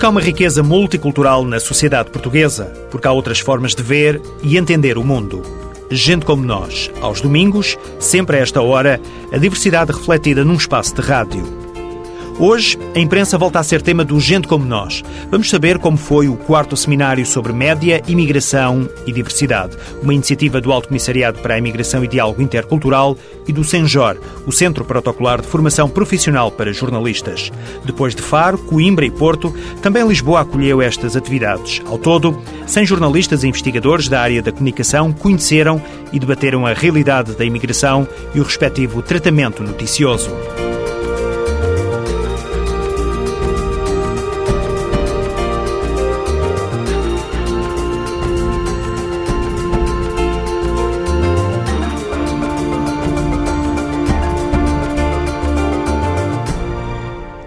Porque há uma riqueza multicultural na sociedade portuguesa, porque há outras formas de ver e entender o mundo. Gente como nós, aos domingos, sempre a esta hora, a diversidade refletida num espaço de rádio. Hoje, a imprensa volta a ser tema do Gente Como Nós. Vamos saber como foi o quarto seminário sobre média, imigração e diversidade, uma iniciativa do Alto Comissariado para a Imigração e Diálogo Intercultural e do Senjor, o Centro Protocolar de Formação Profissional para Jornalistas. Depois de Faro, Coimbra e Porto, também Lisboa acolheu estas atividades. Ao todo, 100 jornalistas e investigadores da área da comunicação conheceram e debateram a realidade da imigração e o respectivo tratamento noticioso.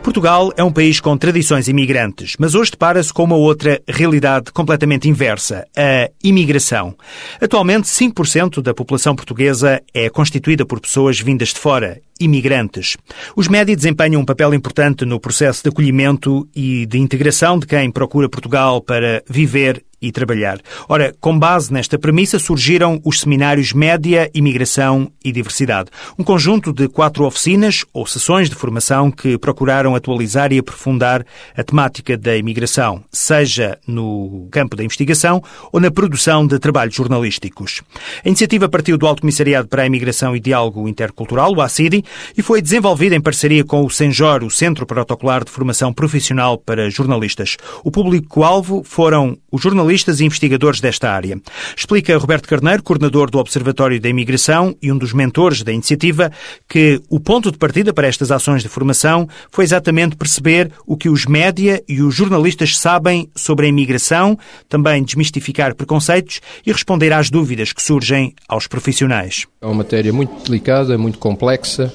Portugal é um país com tradições imigrantes, mas hoje depara-se com uma outra realidade completamente inversa, a imigração. Atualmente, 5% da população portuguesa é constituída por pessoas vindas de fora, imigrantes. Os médios desempenham um papel importante no processo de acolhimento e de integração de quem procura Portugal para viver e trabalhar. Ora, com base nesta premissa surgiram os seminários Média, Imigração e Diversidade. Um conjunto de quatro oficinas ou sessões de formação que procuraram atualizar e aprofundar a temática da imigração, seja no campo da investigação ou na produção de trabalhos jornalísticos. A iniciativa partiu do Alto Comissariado para a Imigração e Diálogo Intercultural, o ACIDI, e foi desenvolvida em parceria com o Senjor, o Centro Protocolar de Formação Profissional para Jornalistas. O público-alvo foram os jornalistas e investigadores desta área. Explica Roberto Carneiro, coordenador do Observatório da Imigração e um dos mentores da iniciativa, que o ponto de partida para estas ações de formação foi exatamente perceber o que os média e os jornalistas sabem sobre a imigração, também desmistificar preconceitos e responder às dúvidas que surgem aos profissionais. É uma matéria muito delicada, muito complexa,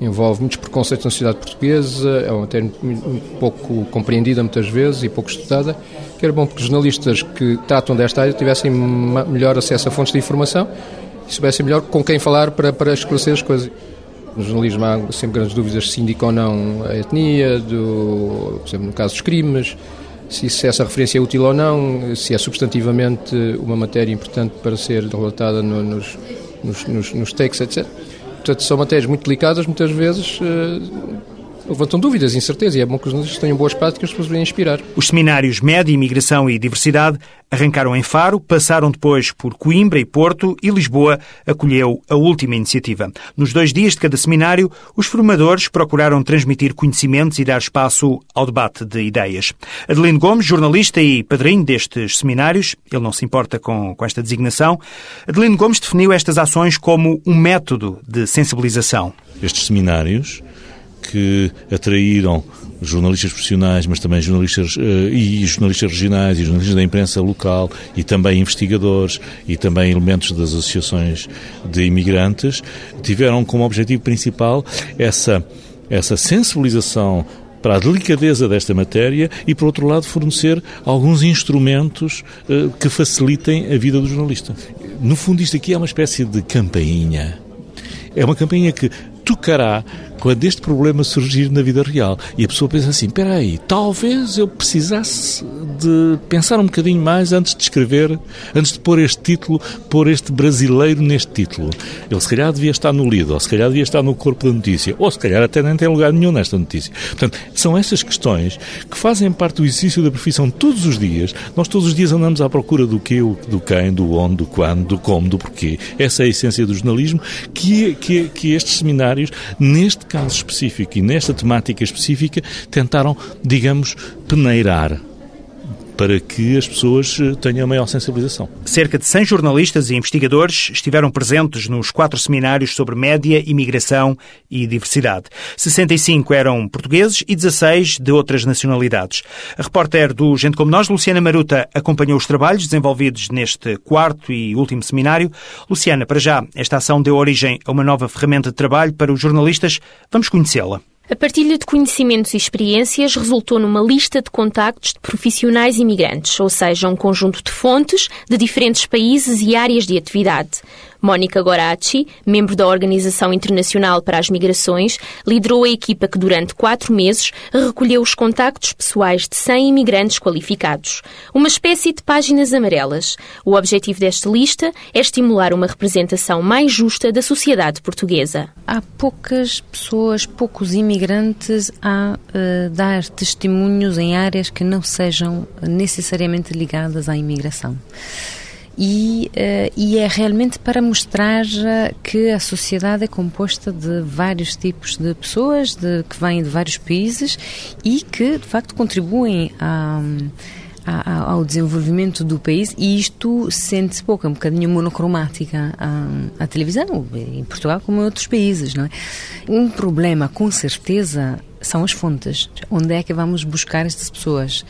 envolve muitos preconceitos na sociedade portuguesa, é uma matéria pouco compreendida muitas vezes e pouco estudada, que era bom que os jornalistas que tratam desta área tivessem melhor acesso a fontes de informação e soubessem melhor com quem falar para, para esclarecer as coisas. No jornalismo há sempre grandes dúvidas se indica ou não a etnia, do, por exemplo, no caso dos crimes, se, se essa referência é útil ou não, se é substantivamente uma matéria importante para ser relatada no, nos, nos, nos, nos takes, etc. Portanto, são matérias muito delicadas, muitas vezes uh, levantam dúvidas, incerteza, e é bom que os jornalistas tenham boas práticas para os poderem inspirar. Os seminários Média, Imigração e Diversidade arrancaram em Faro, passaram depois por Coimbra e Porto e Lisboa acolheu a última iniciativa. Nos dois dias de cada seminário, os formadores procuraram transmitir conhecimentos e dar espaço ao debate de ideias. Adelino Gomes, jornalista e padrinho destes seminários, ele não se importa com, com esta designação, Adelino Gomes definiu estas ações como um método de sensibilização. Estes seminários que atraíram jornalistas profissionais, mas também jornalistas uh, e jornalistas regionais e jornalistas da imprensa local e também investigadores e também elementos das associações de imigrantes, tiveram como objetivo principal essa essa sensibilização para a delicadeza desta matéria e, por outro lado, fornecer alguns instrumentos uh, que facilitem a vida do jornalista. No fundo, isto aqui é uma espécie de campainha. É uma campainha que tocará quando este problema surgir na vida real. E a pessoa pensa assim: espera aí, talvez eu precisasse de pensar um bocadinho mais antes de escrever, antes de pôr este título, pôr este brasileiro neste título. Ele se calhar devia estar no lido, ou se calhar devia estar no corpo da notícia, ou se calhar até nem tem lugar nenhum nesta notícia. Portanto, são essas questões que fazem parte do exercício da profissão todos os dias. Nós todos os dias andamos à procura do que, do quem, do onde, do quando, do como, do porquê. Essa é a essência do jornalismo que, que, que estes seminários, neste caso específico e nesta temática específica, tentaram, digamos, peneirar para que as pessoas tenham maior sensibilização. Cerca de 100 jornalistas e investigadores estiveram presentes nos quatro seminários sobre média, imigração e diversidade. 65 eram portugueses e 16 de outras nacionalidades. A repórter do Gente Como Nós, Luciana Maruta, acompanhou os trabalhos desenvolvidos neste quarto e último seminário. Luciana, para já, esta ação deu origem a uma nova ferramenta de trabalho para os jornalistas. Vamos conhecê-la. A partilha de conhecimentos e experiências resultou numa lista de contactos de profissionais imigrantes, ou seja, um conjunto de fontes de diferentes países e áreas de atividade. Mónica Goracci, membro da Organização Internacional para as Migrações, liderou a equipa que durante quatro meses recolheu os contactos pessoais de 100 imigrantes qualificados. Uma espécie de páginas amarelas. O objetivo desta lista é estimular uma representação mais justa da sociedade portuguesa. Há poucas pessoas, poucos imigrantes a uh, dar testemunhos em áreas que não sejam necessariamente ligadas à imigração e, uh, e é realmente para mostrar eh, que a sociedade é composta de vários tipos de pessoas de, que vêm de vários países e que, de facto, contribuem a ao desenvolvimento do país e isto sente-se pouco, é um bocadinho monocromática a, a, televisão, em Portugal como em outros países, não é? Um problema, com certeza, são as fontes. Onde é que vamos buscar estas pessoas?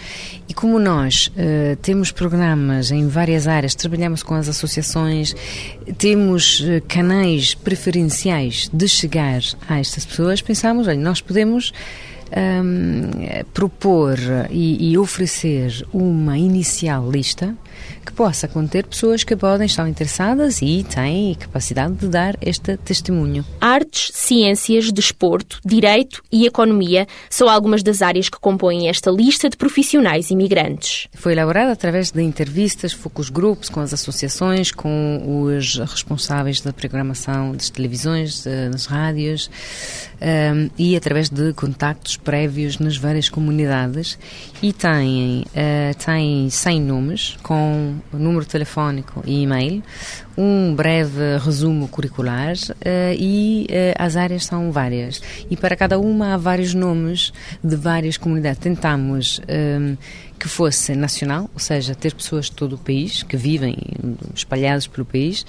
E como nós uh, temos programas em várias áreas, trabalhamos com as associações, temos uh, canais preferenciais de chegar a estas pessoas, pensamos, olha, nós podemos um, propor e, e, oferecer uma inicial lista que possa conter pessoas que podem estar interessadas e têm capacidade de dar este testemunho. Artes, ciências, desporto, direito e economia são algumas das áreas que compõem esta lista de profissionais imigrantes. Foi elaborada através de entrevistas, focus groups com as associações, com os responsáveis da programação das televisões, das rádios um, e através de contactos prévios nas várias comunidades e têm, uh, têm 100 nomes com número telefónico e e-mail, um breve resumo curricular uh, e uh, as áreas são várias. E para cada uma há vários nomes de várias comunidades. Tentamos um, que fosse nacional, ou seja, ter pessoas de todo o país que vivem espalhadas pelo país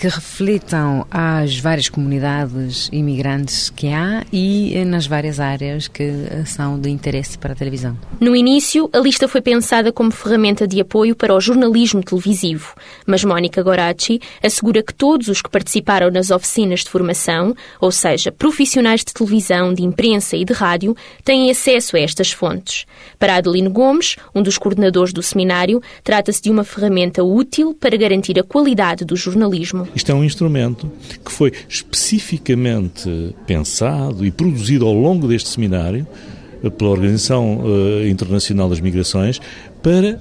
que reflitam as várias comunidades imigrantes que há e eh, nas várias áreas que eh, são de interesse para a televisão. No início, a lista foi pensada como ferramenta de apoio para o jornalismo televisivo, mas Mónica Goracci assegura que todos os que participaram nas oficinas de formação, ou seja, profissionais de televisão, de imprensa e de rádio, têm acesso a estas fontes. Para Adelino Gomes, um dos coordenadores do seminário, trata-se de uma ferramenta útil para garantir a qualidade do jornalismo. Isto é um instrumento que foi especificamente pensado e produzido ao longo deste seminário eh, pela Organização uh, Internacional das Migrações para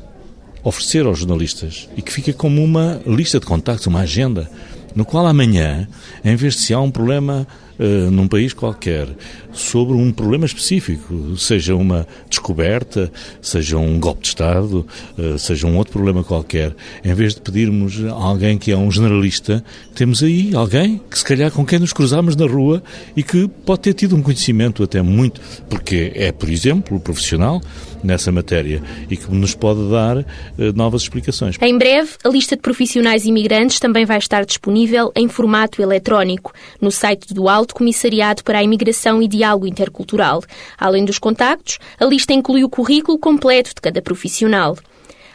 oferecer aos jornalistas e que fica como uma lista de contactos, uma agenda, no qual amanhã, em vez de se há um problema uh, num país qualquer sobre um problema específico, seja uma descoberta, seja um golpe de Estado, uh, seja um outro problema qualquer, em vez de pedirmos a alguém que é um generalista, temos aí alguém que se calhar com quem nos cruzamos na rua e que pode ter tido um conhecimento até muito, porque é, por exemplo, profissional nessa matéria e que nos pode dar uh, novas explicações. Em breve, a lista de profissionais imigrantes também vai estar disponível em formato eletrónico no site do Alto Comissariado para a Imigração e Diálogo Intercultural. Além dos contactos, a lista inclui o currículo completo de cada profissional.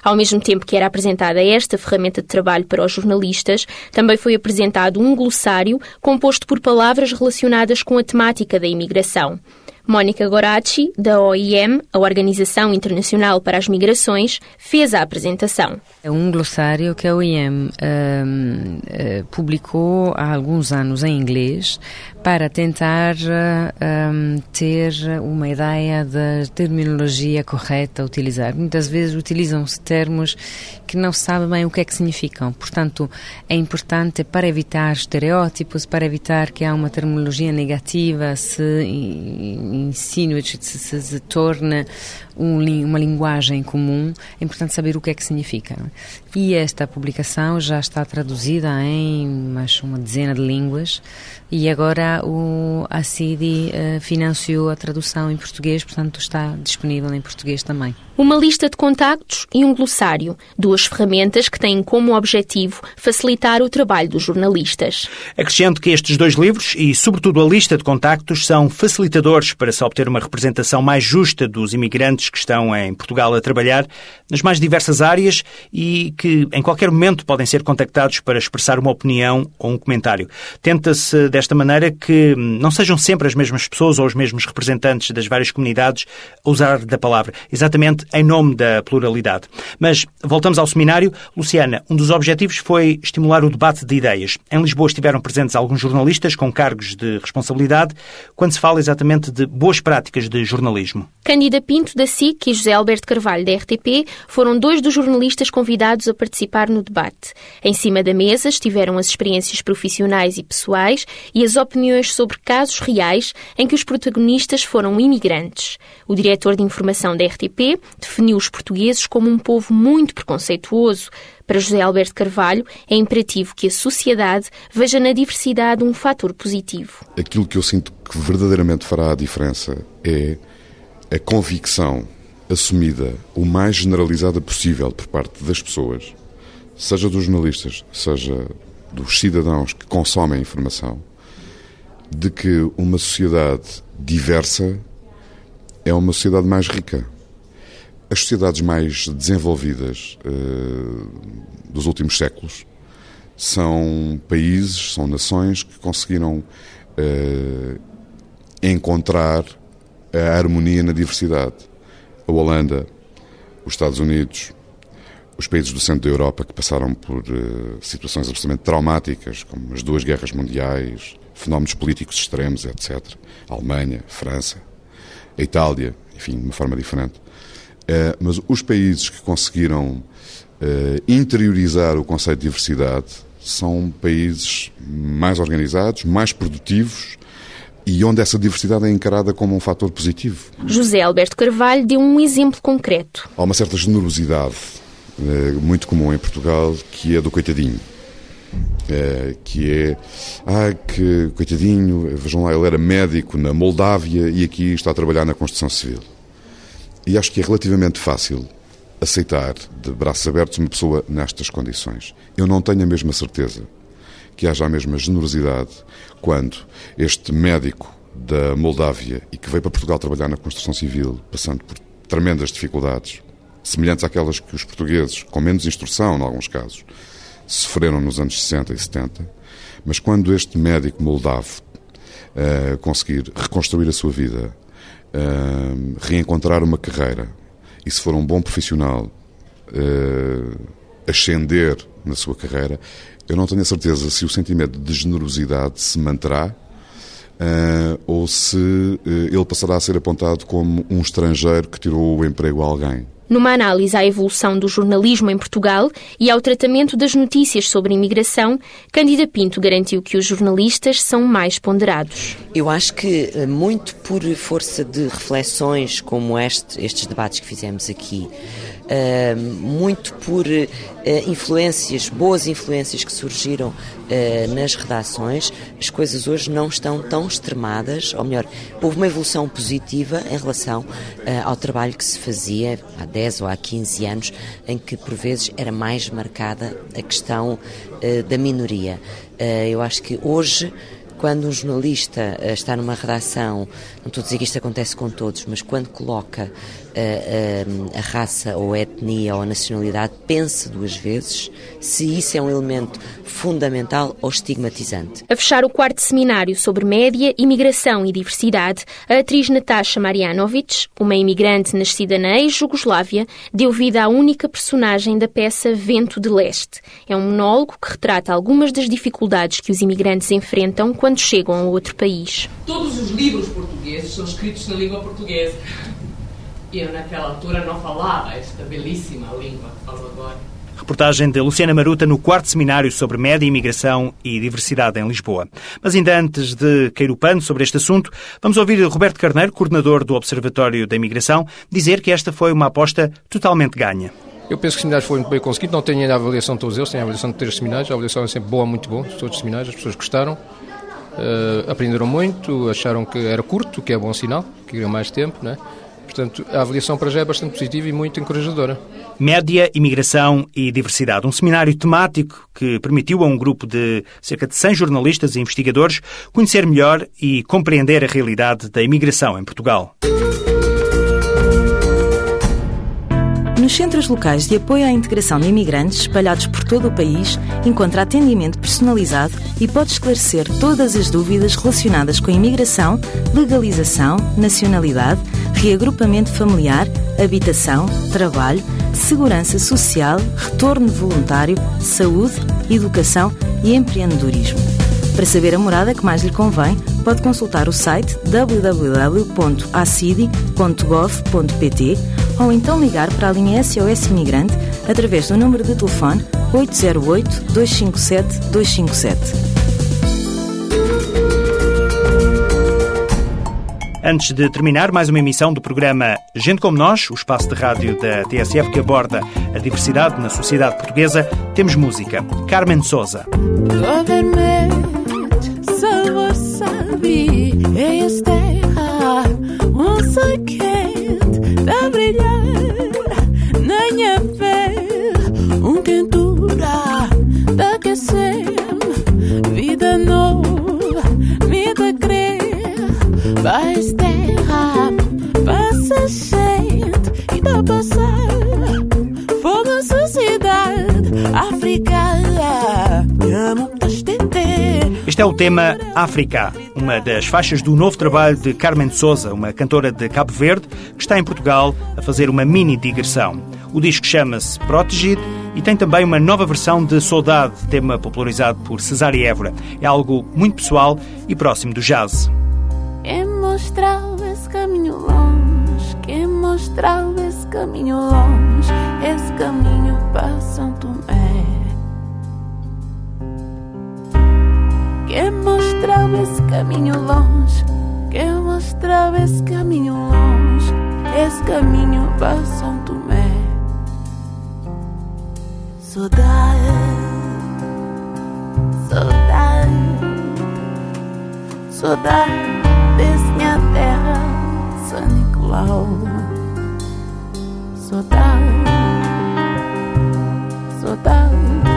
Ao mesmo tempo que era apresentada esta ferramenta de trabalho para os jornalistas, também foi apresentado um glossário composto por palavras relacionadas com a temática da imigração. Mónica Goracci, da OIM, a Organização Internacional para as Migrações, fez a apresentação. É um glossário que a OIM um, uh, eh, publicou há alguns anos em inglês para tentar um, ter uma ideia da terminologia correta a utilizar. Muitas vezes utilizam-se termos que não se sabe bem o que é que significam. Portanto, é importante para evitar estereótipos, para evitar que há uma terminologia negativa, se ensino, se, se, se torna um, uma linguagem comum, é importante saber o que é que significa. E esta publicação já está traduzida em acho, uma dezena de línguas e agora o, a CIDI uh, financiou a tradução em português, portanto está disponível em português também. uma lista de contactos e um glossário, duas ferramentas que têm como objetivo facilitar o trabalho dos jornalistas. Acrescento que estes dois livros e, sobretudo, a lista de contactos são facilitadores para se obter uma representação mais justa dos imigrantes que estão em Portugal a trabalhar nas mais diversas áreas e que, em qualquer momento, podem ser contactados para expressar uma opinião ou um comentário. Tenta-se, desta maneira, que não sejam sempre as mesmas pessoas ou os mesmos representantes das várias comunidades a usar da palavra. Exatamente em nome da pluralidade. Mas voltamos ao seminário. Luciana, um dos objetivos foi estimular o debate de ideias. Em Lisboa estiveram presentes alguns jornalistas com cargos de responsabilidade, quando se fala exatamente de boas práticas de jornalismo. Cândida Pinto, da SIC, e José Alberto Carvalho, da RTP, foram dois dos jornalistas convidados a participar no debate. Em cima da mesa estiveram as experiências profissionais e pessoais e as opiniões sobre casos reais em que os protagonistas foram imigrantes. O diretor de informação da RTP definiu os portugueses como um povo muito preconceituoso. Para José Alberto Carvalho, é imperativo que a sociedade veja na diversidade um fator positivo. Aquilo que eu sinto que verdadeiramente fará a diferença é a convicção assumida o mais generalizada possível por parte das pessoas, seja dos jornalistas, seja dos cidadãos que consomem a informação, de que uma sociedade diversa é uma sociedade mais rica. As sociedades mais desenvolvidas uh, dos últimos séculos são países, são nações que conseguiram uh, encontrar a harmonia na diversidade. A Holanda, os Estados Unidos, os países do centro da Europa que passaram por uh, situações absolutamente traumáticas, como as duas guerras mundiais, fenómenos políticos extremos, etc. A Alemanha, a França, a Itália, enfim, de uma forma diferente. Uh, mas os países que conseguiram uh, interiorizar o conceito de diversidade são países mais organizados, mais produtivos e onde essa diversidade é encarada como um fator positivo. José Alberto Carvalho deu um exemplo concreto. Há uma certa generosidade uh, muito comum em Portugal que é do coitadinho. que é, ah, que coitadinho, vejam lá, ele era médico na Moldávia e aqui está a trabalhar na construção civil. E acho que é relativamente fácil aceitar de braços abertos uma pessoa nestas condições. Eu não tenho a mesma certeza que haja a mesma generosidade quando este médico da Moldávia e que veio para Portugal trabalhar na construção civil, passando por tremendas dificuldades, semelhantes àquelas que os portugueses, com menos instrução, em alguns casos, sofreram nos anos 60 e 70, mas quando este médico moldavo uh, conseguir reconstruir a sua vida uh, reencontrar uma carreira e, se for um bom profissional, uh, ascender na sua carreira, eu não tenho a certeza se o sentimento de generosidade se manterá uh, ou se uh, ele passará a ser apontado como um estrangeiro que tirou o emprego a alguém numa análise à evolução do jornalismo em Portugal e ao tratamento das notícias sobre imigração, Cândida Pinto garantiu que os jornalistas são mais ponderados. Eu acho que, eh, muito por força de reflexões como este, estes debates que fizemos aqui, uh, muito por uh, influências, boas influências que surgiram uh, nas redações, as coisas hoje não estão tão extremadas, ou melhor, houve uma evolução positiva em relação ao trabalho que se fazia há 10 ou há 15 anos, em que por vezes era mais marcada a questão da minoria. eu acho que hoje quando um jornalista uh, está numa redação, não estou a dizer que isto acontece com todos, mas quando coloca uh, uh, a raça ou a etnia ou a nacionalidade, pensa duas vezes se isso é um elemento fundamental ou estigmatizante. A fechar o quarto seminário sobre média, imigração e diversidade, a atriz Natasha Marianovic, uma imigrante nascida na ex-Jugoslávia, deu vida à única personagem da peça Vento de Leste. É um monólogo que retrata algumas das dificuldades que os imigrantes enfrentam quando chegam a outro país. Todos os livros portugueses são escritos na língua portuguesa. E eu, naquela altura, não falava esta belíssima língua que falo agora. Reportagem de Luciana Maruta no quarto seminário sobre média, imigração e diversidade em Lisboa. Mas ainda antes de cair o pano sobre este assunto, vamos ouvir Roberto Carneiro, coordenador do Observatório da Imigração, dizer que esta foi uma aposta totalmente ganha. Eu penso que o seminário foi muito bem conseguido, não tenho ainda a avaliação de todos eles, tenho a avaliação de três seminários, a avaliação é sempre boa, muito bom, todos os seminários, as pessoas gostaram, uh, aprenderam muito, acharam que era curto, que é bom sinal, que queriam mais tempo, né? Portanto, a avaliação para já é bastante positiva e muito encorajadora. Média, Imigração e Diversidade. Um seminário temático que permitiu a um grupo de cerca de 100 jornalistas e investigadores conhecer melhor e compreender a realidade da imigração em Portugal. Nos centros locais de apoio à integração de imigrantes espalhados por todo o país, encontra atendimento personalizado e pode esclarecer todas as dúvidas relacionadas com a imigração, legalização, nacionalidade, reagrupamento familiar, habitação, trabalho, segurança social, retorno voluntário, saúde, educação e empreendedorismo. Para saber a morada que mais lhe convém, pode consultar o site www.acidi.gov.pt ou então ligar para a linha SOS Imigrante através do número de telefone 808 257 257. Antes de terminar, mais uma emissão do programa Gente Como Nós, o espaço de rádio da TSF que aborda a diversidade na sociedade portuguesa, temos música. Carmen Souza. É o tema África, uma das faixas do novo trabalho de Carmen Souza, uma cantora de Cabo Verde que está em Portugal a fazer uma mini digressão. O disco chama-se Protegido e tem também uma nova versão de Saudade, tema popularizado por Cesária Évora. É algo muito pessoal e próximo do jazz. Quem mostrava esse caminho longe, quem mostrava esse caminho longe, esse caminho para São Tomé. Esse caminho longe, quem mostrava esse caminho longe, esse caminho para São Tomé. Saudade, saudade, saudade desse minha terra, São Nicolau. Saudade, saudade,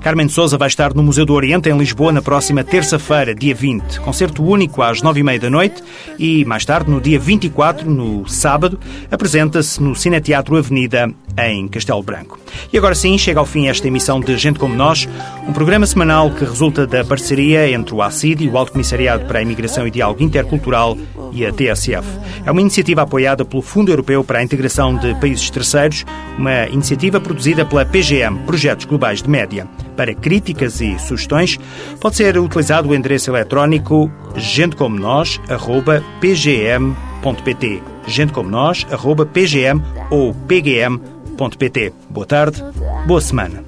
Carmen Souza vai estar no Museu do Oriente, em Lisboa, na próxima terça-feira, dia 20. Concerto único às nove e meia da noite e, mais tarde, no dia 24, no sábado, apresenta-se no Cineteatro Avenida, em Castelo Branco. E agora sim, chega ao fim esta emissão de Gente Como Nós, um programa semanal que resulta da parceria entre o ACID e o Alto Comissariado para a Imigração e Diálogo Intercultural e a TSF. É uma iniciativa apoiada pelo Fundo Europeu para a Integração de Países Terceiros, uma iniciativa produzida pela PGM, Projetos Globais de Média. Para críticas e sugestões, pode ser utilizado o endereço eletrónico gentecomonos.pgm.pt gentecomonos.pgm ou pgm.pt. Boa tarde, boa semana.